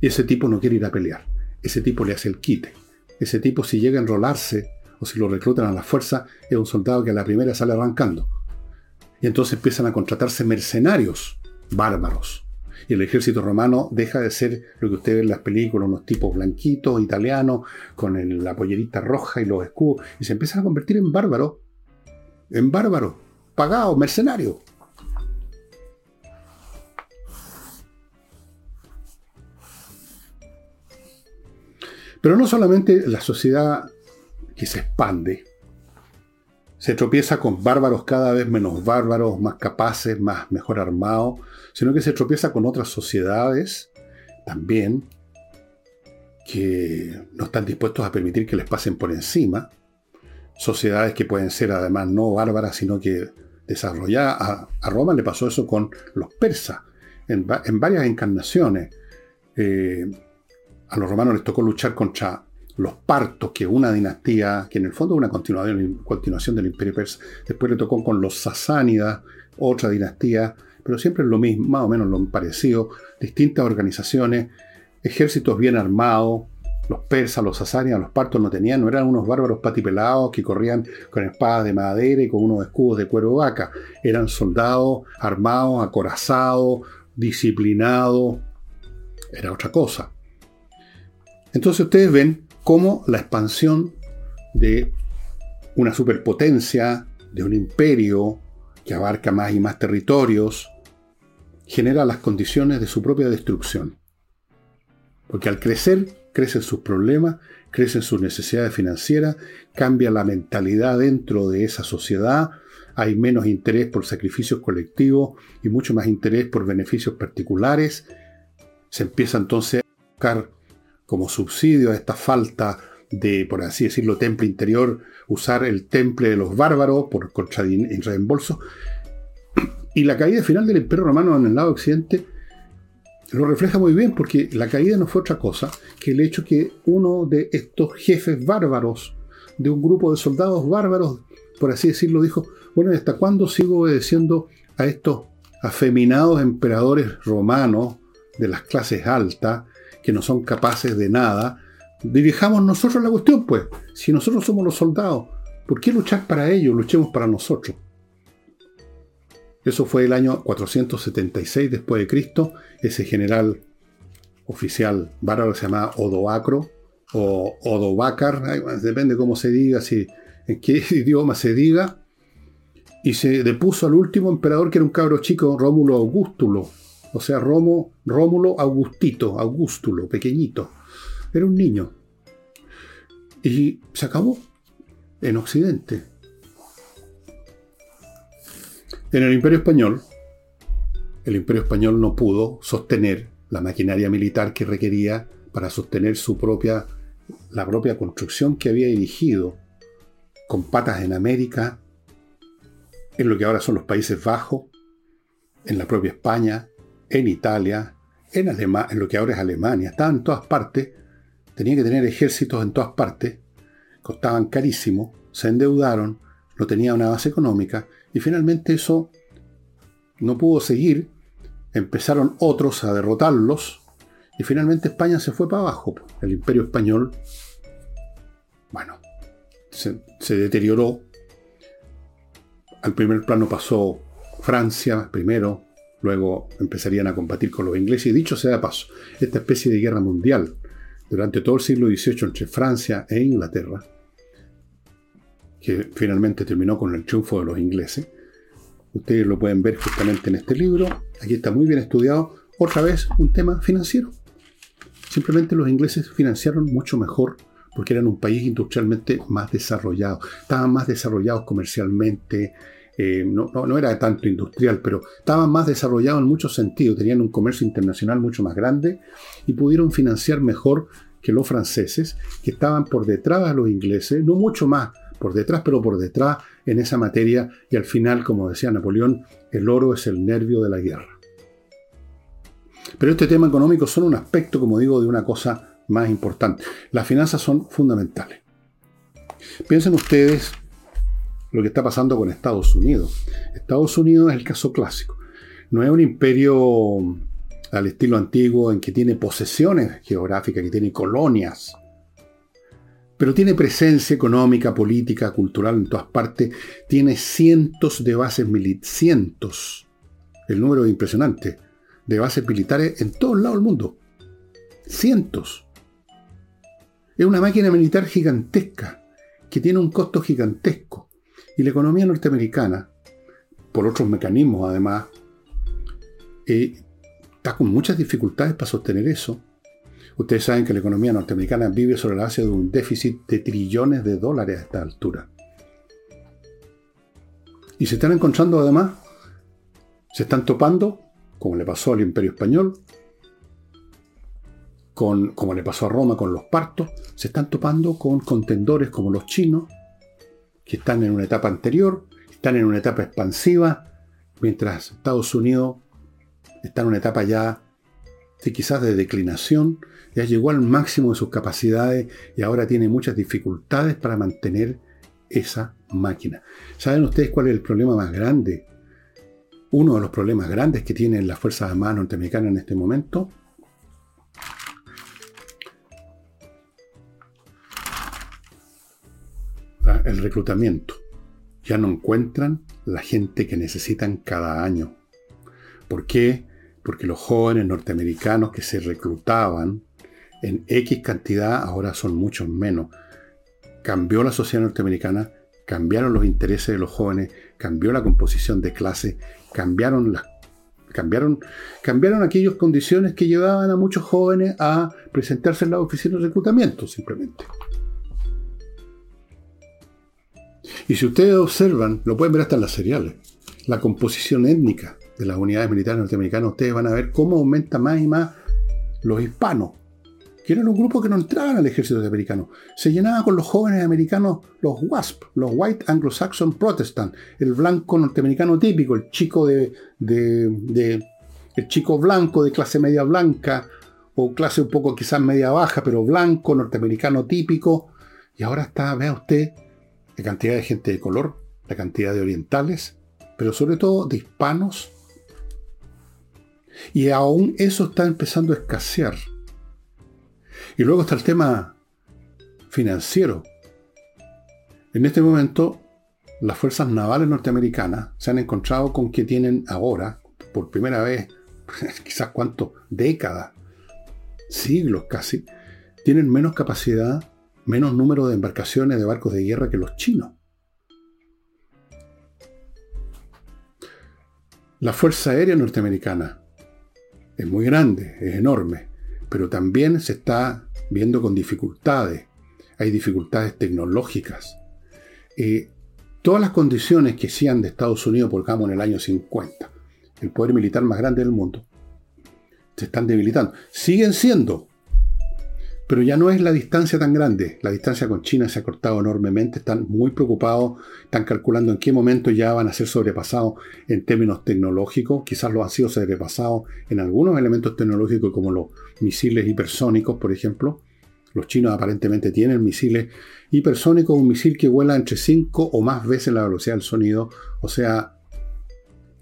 Y ese tipo no quiere ir a pelear, ese tipo le hace el quite. Ese tipo si llega a enrolarse o si lo reclutan a la fuerza, es un soldado que a la primera sale arrancando. Y entonces empiezan a contratarse mercenarios bárbaros. Y el ejército romano deja de ser lo que usted ve en las películas, unos tipos blanquitos, italianos, con la pollerita roja y los escudos, y se empiezan a convertir en bárbaros, en bárbaros, pagados, mercenarios. Pero no solamente la sociedad que se expande, se tropieza con bárbaros cada vez menos bárbaros, más capaces, más mejor armados, sino que se tropieza con otras sociedades también que no están dispuestos a permitir que les pasen por encima. Sociedades que pueden ser además no bárbaras, sino que desarrolladas. A, Roma le pasó eso con los persas, en, varias encarnaciones. Eh, a los romanos les tocó luchar contra los partos, que una dinastía, que en el fondo es una continuación, continuación del imperio persa. Después le tocó con los sasánidas, otra dinastía, pero siempre es lo mismo, más o menos lo parecido. Distintas organizaciones, ejércitos bien armados. Los persas, los sasánidas, los partos no tenían, no eran unos bárbaros patipelados que corrían con espadas de madera y con unos escudos de cuero vaca. Eran soldados armados, acorazados, disciplinados. Era otra cosa. Entonces ustedes ven cómo la expansión de una superpotencia, de un imperio que abarca más y más territorios, genera las condiciones de su propia destrucción. Porque al crecer, crecen sus problemas, crecen sus necesidades financieras, cambia la mentalidad dentro de esa sociedad, hay menos interés por sacrificios colectivos y mucho más interés por beneficios particulares. Se empieza entonces a buscar como subsidio a esta falta de, por así decirlo, temple interior, usar el temple de los bárbaros por contra en reembolso. Y la caída final del Imperio Romano en el lado occidente lo refleja muy bien, porque la caída no fue otra cosa que el hecho que uno de estos jefes bárbaros, de un grupo de soldados bárbaros, por así decirlo, dijo, bueno, ¿hasta cuándo sigo obedeciendo a estos afeminados emperadores romanos de las clases altas, que no son capaces de nada, dirijamos nosotros la cuestión, pues. Si nosotros somos los soldados, ¿por qué luchar para ellos? Luchemos para nosotros. Eso fue el año 476 después de Cristo. Ese general oficial bárbaro se llamaba Odoacro o Odovacar, depende cómo se diga, si, en qué idioma se diga. Y se depuso al último emperador que era un cabro chico, Rómulo Augustulo, o sea, Romo, Rómulo Augustito, Augustulo, pequeñito. Era un niño. Y se acabó en Occidente. En el Imperio Español, el Imperio Español no pudo sostener la maquinaria militar que requería para sostener su propia, la propia construcción que había dirigido con patas en América, en lo que ahora son los Países Bajos, en la propia España, en Italia, en, en lo que ahora es Alemania, estaban en todas partes, tenía que tener ejércitos en todas partes, costaban carísimo, se endeudaron, no tenía una base económica, y finalmente eso no pudo seguir, empezaron otros a derrotarlos, y finalmente España se fue para abajo. El imperio español, bueno, se deterioró. Al primer plano pasó Francia primero, luego empezarían a combatir con los ingleses, y dicho sea de paso, esta especie de guerra mundial durante todo el siglo XVIII entre Francia e Inglaterra, que finalmente terminó con el triunfo de los ingleses, ustedes lo pueden ver justamente en este libro, aquí está muy bien estudiado, otra vez un tema financiero. Simplemente los ingleses financiaron mucho mejor porque eran un país industrialmente más desarrollado, estaban más desarrollados comercialmente, eh, no, no, era tanto industrial, pero estaban más desarrollados en muchos sentidos, tenían un comercio internacional mucho más grande y pudieron financiar mejor que los franceses, que estaban por detrás de los ingleses, no mucho más por detrás, pero por detrás en esa materia, y al final, como decía Napoleón, el oro es el nervio de la guerra. Pero este tema económico son un aspecto, como digo, de una cosa más importante. Las finanzas son fundamentales. Piensen ustedes lo que está pasando con Estados Unidos. Estados Unidos es el caso clásico. No es un imperio al estilo antiguo en que tiene posesiones geográficas, que tiene colonias, pero tiene presencia económica, política, cultural en todas partes, tiene cientos de bases militares, cientos, el número es impresionante, de bases militares en todos lados del mundo. Cientos. Es una máquina militar gigantesca, que tiene un costo gigantesco. Y la economía norteamericana, por otros mecanismos además, eh, está con muchas dificultades para sostener eso. Ustedes saben que la economía norteamericana vive sobre la base de un déficit de trillones de dólares a esta altura. Y se están encontrando además, se están topando, como le pasó al imperio español, con, como le pasó a Roma con los partos, se están topando con contendores como los chinos, que están en una etapa anterior, están en una etapa expansiva, mientras Estados Unidos está en una etapa ya quizás de declinación, ya llegó al máximo de sus capacidades y ahora tiene muchas dificultades para mantener esa máquina. ¿Saben ustedes cuál es el problema más grande? Uno de los problemas grandes que tienen las Fuerzas Armadas norteamericanas en este momento el reclutamiento. Ya no encuentran la gente que necesitan cada año. ¿Por qué? Porque los jóvenes norteamericanos que se reclutaban en X cantidad ahora son muchos menos. Cambió la sociedad norteamericana, cambiaron los intereses de los jóvenes, cambió la composición de clase, cambiaron las cambiaron, cambiaron aquellas condiciones que llevaban a muchos jóvenes a presentarse en la oficina de reclutamiento, simplemente. Y si ustedes observan, lo pueden ver hasta en las seriales, la composición étnica de las unidades militares norteamericanas, ustedes van a ver cómo aumenta más y más los hispanos, que eran un grupo que no entraban al ejército americano. Se llenaba con los jóvenes americanos, los WASP, los White Anglo-Saxon Protestant, el blanco norteamericano típico, el chico de, el chico blanco de clase media blanca, o clase un poco quizás media baja, pero blanco, norteamericano típico. Y ahora está, vea usted, la cantidad de gente de color, la cantidad de orientales, pero sobre todo de hispanos. Y aún eso está empezando a escasear. Y luego está el tema financiero. En este momento, las fuerzas navales norteamericanas se han encontrado con que tienen ahora, por primera vez, quizás cuánto, décadas, siglos casi, tienen menos capacidad menos número de embarcaciones de barcos de guerra que los chinos. La Fuerza Aérea Norteamericana es muy grande, es enorme, pero también se está viendo con dificultades. Hay dificultades tecnológicas. Eh, todas las condiciones que sean de Estados Unidos, por ejemplo, en el año 50, el poder militar más grande del mundo, se están debilitando. Siguen siendo, pero ya no es la distancia tan grande. La distancia con China se ha cortado enormemente. Están muy preocupados. Están calculando en qué momento ya van a ser sobrepasados en términos tecnológicos. Quizás lo han sido sobrepasados en algunos elementos tecnológicos como los misiles hipersónicos, por ejemplo. Los chinos aparentemente tienen misiles hipersónicos, un misil que vuela entre 5 o más veces la velocidad del sonido, o sea,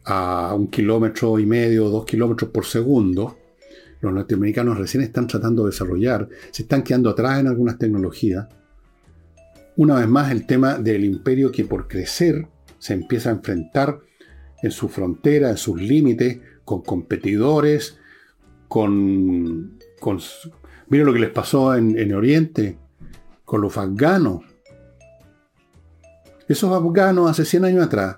a un kilómetro y medio, dos kilómetros por segundo los norteamericanos recién están tratando de desarrollar, se están quedando atrás en algunas tecnologías. Una vez más, el tema del imperio que por crecer se empieza a enfrentar en su frontera, en sus límites, con competidores, con... miren lo que les pasó en, en Oriente, con los afganos. Esos afganos hace 100 años atrás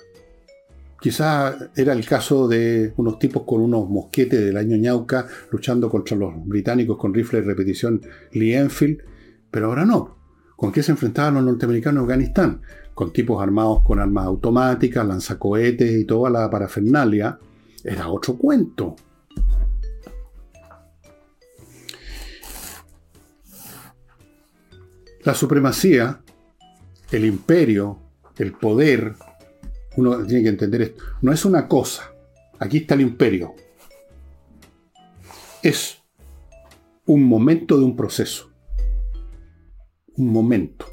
Quizás era el caso de unos tipos con unos mosquetes del año ñauca luchando contra los británicos con rifles de repetición Lee Enfield, pero ahora no. ¿Con qué se enfrentaban los norteamericanos en Afganistán? Con tipos armados con armas automáticas, lanzacohetes y toda la parafernalia. Era otro cuento. La supremacía, el imperio, el poder, uno tiene que entender esto. No es una cosa. Aquí está el imperio. Es un momento de un proceso. Un momento.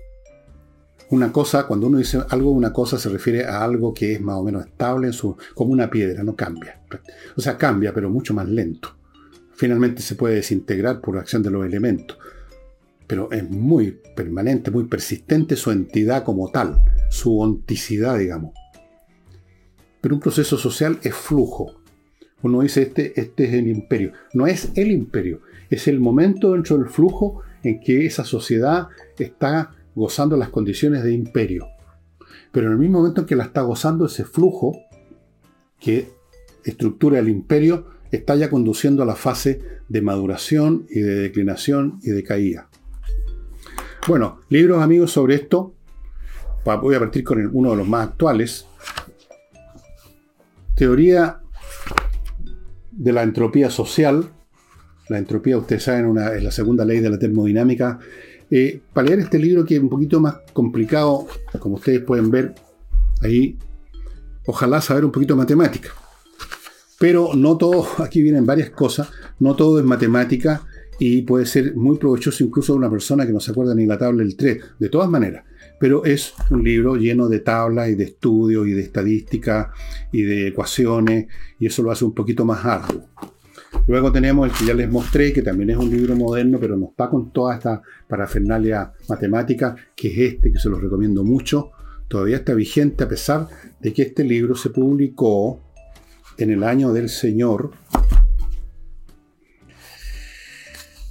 Una cosa, cuando uno dice algo, una cosa se refiere a algo que es más o menos estable, como una piedra, no cambia. O sea, cambia, pero mucho más lento. Finalmente se puede desintegrar por acción de los elementos. Pero es muy permanente, muy persistente su entidad como tal, su onticidad, digamos. Pero un proceso social es flujo. Uno dice, este, este es el imperio. No es el imperio, es el momento dentro del flujo en que esa sociedad está gozando las condiciones de imperio. Pero en el mismo momento en que la está gozando, ese flujo que estructura el imperio está ya conduciendo a la fase de maduración y de declinación y de caída. Bueno, libros amigos sobre esto. Voy a partir con uno de los más actuales, Teoría de la entropía social. La entropía, ustedes saben, es la segunda ley de la termodinámica. Eh, para leer este libro que es un poquito más complicado, como ustedes pueden ver ahí, ojalá saber un poquito matemática. Pero no todo, aquí vienen varias cosas, no todo es matemática y puede ser muy provechoso incluso a una persona que no se acuerda ni la tabla del 3. De todas maneras, pero es un libro lleno de tablas y de estudios y de estadística y de ecuaciones, y eso lo hace un poquito más arduo. Luego tenemos el que ya les mostré, que también es un libro moderno, pero nos va con toda esta parafernalia matemática, que es este, que se los recomiendo mucho. Todavía está vigente a pesar de que este libro se publicó en el año del Señor.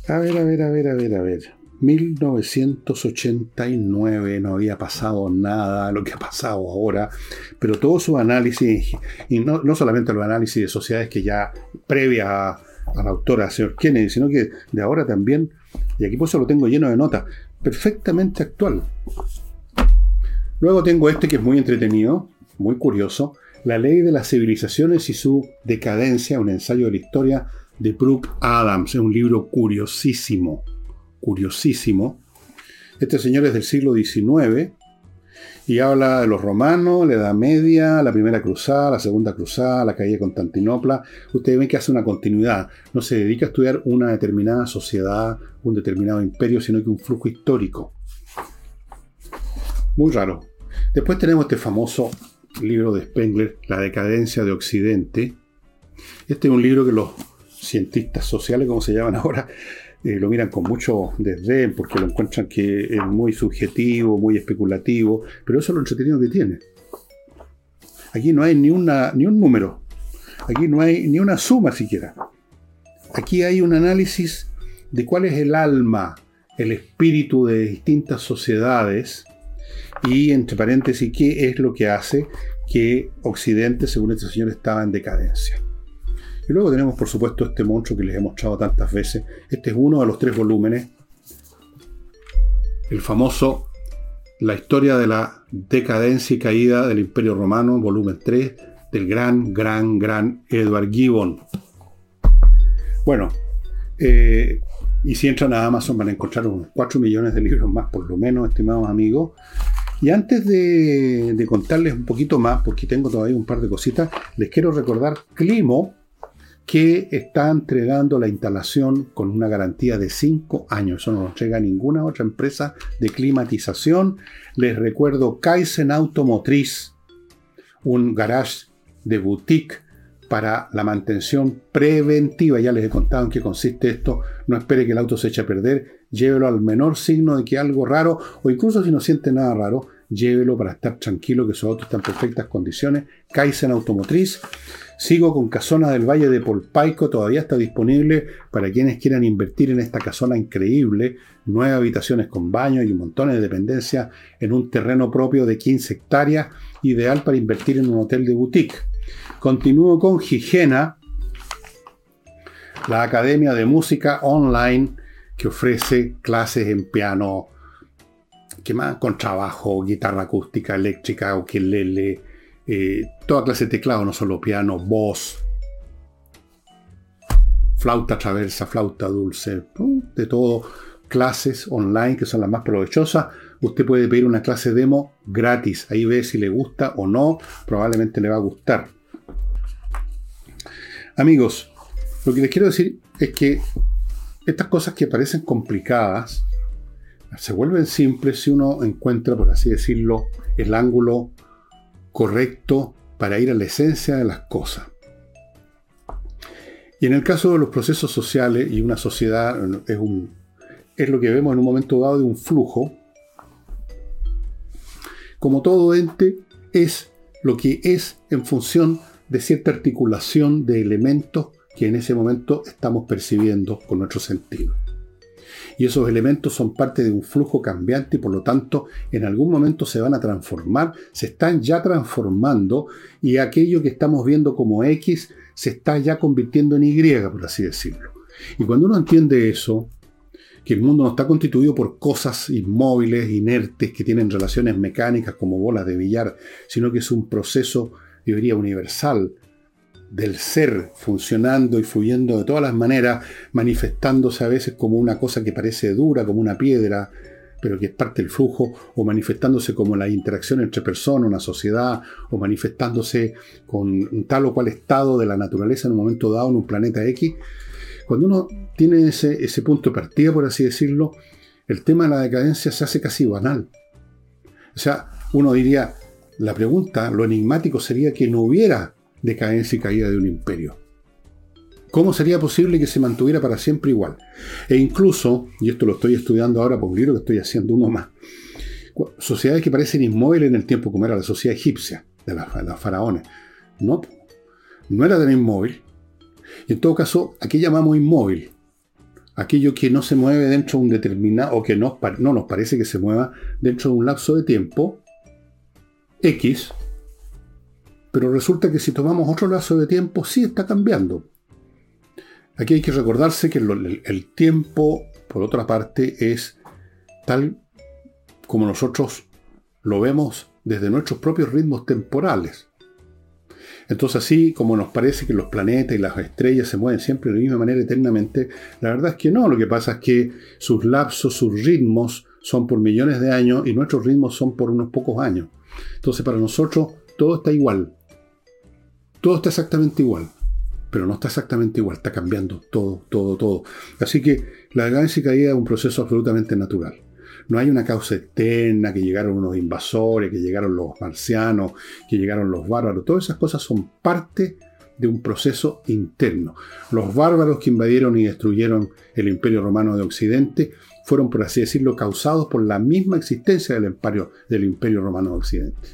A ver, a ver, a ver, a ver, a ver. 1989 no había pasado nada, lo que ha pasado ahora, pero todo su análisis, y no, solamente los análisis de sociedades que ya previa a, la autora, señor Kennedy, sino que de ahora también, y aquí por eso lo tengo lleno de notas, perfectamente actual. Luego tengo este que es muy entretenido, muy curioso, La ley de las civilizaciones y su decadencia, un ensayo de la historia de Brooke Adams, es un libro curiosísimo curiosísimo. Este señor es del siglo XIX y habla de los romanos, la Edad Media, la Primera Cruzada, la Segunda Cruzada, la caída de Constantinopla. Ustedes ven que hace una continuidad. No se dedica a estudiar una determinada sociedad, un determinado imperio, sino que un flujo histórico. Muy raro. Después tenemos este famoso libro de Spengler, La decadencia de Occidente. Este es un libro que los cientistas sociales, como se llaman ahora, eh, lo miran con mucho desdén porque lo encuentran que es muy subjetivo, muy especulativo, pero eso es lo entretenido que tiene. Aquí no hay ni, una, ni un número, aquí no hay ni una suma siquiera. Aquí hay un análisis de cuál es el alma, el espíritu de distintas sociedades y, entre paréntesis, qué es lo que hace que Occidente, según este señor, estaba en decadencia. Y luego tenemos, por supuesto, este monstruo que les he mostrado tantas veces. Este es uno de los tres volúmenes. El famoso La historia de la decadencia y caída del Imperio Romano, volumen 3, del gran, gran, gran Edward Gibbon. Bueno, eh, y si entran a Amazon van a encontrar unos 4 millones de libros más, por lo menos, estimados amigos. Y antes de, contarles un poquito más, porque tengo todavía un par de cositas, les quiero recordar Climo, que está entregando la instalación con una garantía de 5 años. Eso no lo entrega ninguna otra empresa de climatización. Les recuerdo Kaizen Automotriz, un garage de boutique para la mantención preventiva. Ya les he contado en qué consiste esto. No espere que el auto se eche a perder. Llévelo al menor signo de que algo raro, o incluso si no siente nada raro, llévelo para estar tranquilo que su auto está en perfectas condiciones. Kaizen Automotriz. Sigo con Casona del Valle de Polpaico, todavía está disponible para quienes quieran invertir en esta casona increíble, nueve habitaciones con baño y un montón de dependencias en un terreno propio de 15 hectáreas, ideal para invertir en un hotel de boutique. Continúo con Higiena, la Academia de Música Online que ofrece clases en piano, ¿qué más? Con trabajo, guitarra acústica, eléctrica, ukelele, eh, toda clase de teclado, no solo piano, voz, flauta traversa, flauta dulce, de todo, clases online que son las más provechosas. Usted puede pedir una clase demo gratis, ahí ve si le gusta o no, probablemente le va a gustar. Amigos, lo que les quiero decir es que estas cosas que parecen complicadas se vuelven simples si uno encuentra, por así decirlo, el ángulo correcto para ir a la esencia de las cosas. Y en el caso de los procesos sociales y una sociedad es, lo que vemos en un momento dado de un flujo, como todo ente, es lo que es en función de cierta articulación de elementos que en ese momento estamos percibiendo con nuestro sentido. Y esos elementos son parte de un flujo cambiante y por lo tanto en algún momento se van a transformar, se están ya transformando y aquello que estamos viendo como X se está ya convirtiendo en Y, por así decirlo. Y cuando uno entiende eso, que el mundo no está constituido por cosas inmóviles, inertes, que tienen relaciones mecánicas como bolas de billar, sino que es un proceso teoría universal del ser funcionando y fluyendo de todas las maneras, manifestándose a veces como una cosa que parece dura, como una piedra, pero que es parte del flujo, o manifestándose como la interacción entre personas, una sociedad, o manifestándose con tal o cual estado de la naturaleza en un momento dado en un planeta X. Cuando uno tiene ese, ese punto de partida, por así decirlo, el tema de la decadencia se hace casi banal. O sea, uno diría, la pregunta, lo enigmático sería que no hubiera decadencia y caída de un imperio. ¿Cómo sería posible que se mantuviera para siempre igual? E incluso, y esto lo estoy estudiando ahora por un libro que estoy haciendo uno más, sociedades que parecen inmóviles en el tiempo, como era la sociedad egipcia, de las, faraones. No, no era tan inmóvil. Y en todo caso, ¿a qué llamamos inmóvil? Aquello que no se mueve dentro de un determinado, o que no, no nos parece que se mueva dentro de un lapso de tiempo X, pero resulta que si tomamos otro lazo de tiempo, sí está cambiando. Aquí hay que recordarse que el, tiempo, por otra parte, es tal como nosotros lo vemos desde nuestros propios ritmos temporales. Entonces, así como nos parece que los planetas y las estrellas se mueven siempre de la misma manera eternamente, la verdad es que no. Lo que pasa es que sus lapsos, sus ritmos son por millones de años y nuestros ritmos son por unos pocos años. Entonces para nosotros todo está igual. Todo está exactamente igual. Pero no está exactamente igual, está cambiando todo, todo, todo. Así que la decadencia y caída es un proceso absolutamente natural. No hay una causa externa, que llegaron unos invasores, que llegaron los marcianos, que llegaron los bárbaros. Todas esas cosas son parte de un proceso interno. Los bárbaros que invadieron y destruyeron el imperio romano de Occidente fueron, por así decirlo, causados por la misma existencia del imperio, del imperio romano de Occidente.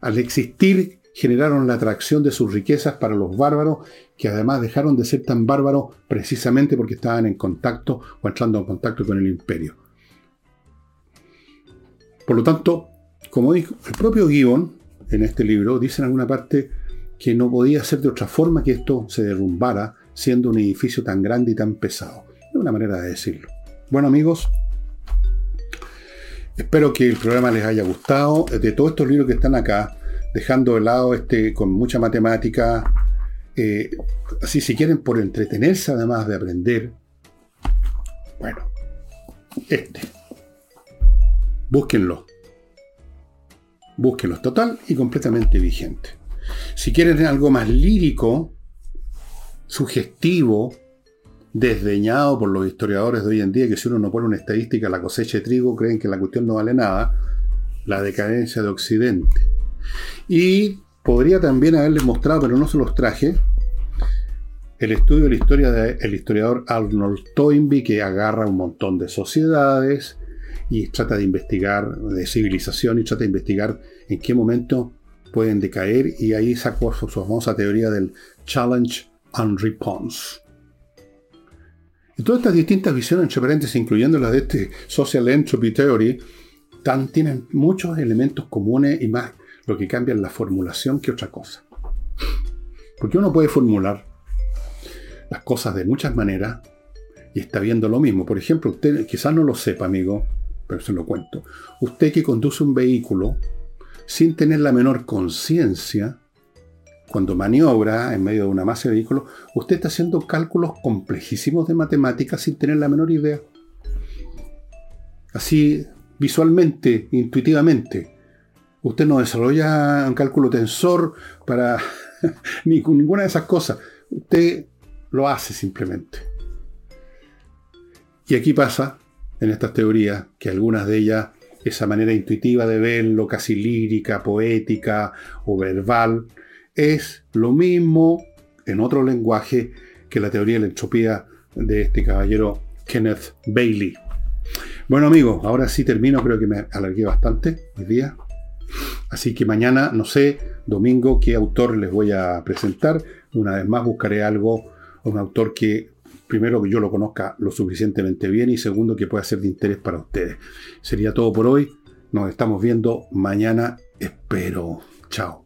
Al existir, generaron la atracción de sus riquezas para los bárbaros, que además dejaron de ser tan bárbaros precisamente porque estaban en contacto o entrando en contacto con el imperio. Por lo tanto, como dijo el propio Gibbon en este libro, dice en alguna parte que no podía ser de otra forma que esto se derrumbara siendo un edificio tan grande y tan pesado. Es una manera de decirlo. Bueno amigos, espero que el programa les haya gustado. De todos estos libros que están acá, dejando de lado este con mucha matemática, eh, así si quieren por entretenerse además de aprender, bueno, este, búsquenlo. Búsquenlo, total y completamente vigente. Si quieren algo más lírico, sugestivo, desdeñado por los historiadores de hoy en día, que si uno no pone una estadística a la cosecha de trigo, creen que la cuestión no vale nada, la decadencia de Occidente. Y podría también haberles mostrado, pero no se los traje, el estudio de la historia del historiador Arnold Toynbee, que agarra un montón de sociedades y trata de investigar, de civilización, y trata de investigar en qué momento pueden decaer, y ahí sacó su famosa teoría del Challenge and Response. Todas estas distintas visiones, entre paréntesis, incluyendo las de este Social Entropy Theory, tienen muchos elementos comunes y más lo que cambia es la formulación que otra cosa. Porque uno puede formular las cosas de muchas maneras y está viendo lo mismo. Por ejemplo, usted quizás no lo sepa, amigo, pero se lo cuento. Usted que conduce un vehículo sin tener la menor conciencia, cuando maniobra en medio de una masa de vehículos, usted está haciendo cálculos complejísimos de matemáticas sin tener la menor idea. Así, visualmente, intuitivamente. Usted no desarrolla un cálculo tensor para ni ninguna de esas cosas. Usted lo hace simplemente. Y aquí pasa, en estas teorías, que algunas de ellas, esa manera intuitiva de verlo, casi lírica, poética o verbal, es lo mismo en otro lenguaje que la teoría de la entropía de este caballero Kenneth Bailey. Bueno amigos, ahora sí termino, creo que me alargué bastante hoy día. Así que mañana, no sé, domingo, qué autor les voy a presentar. Una vez más buscaré algo, un autor que primero que yo lo conozca lo suficientemente bien y segundo que pueda ser de interés para ustedes. Sería todo por hoy. Nos estamos viendo mañana, espero. Chao.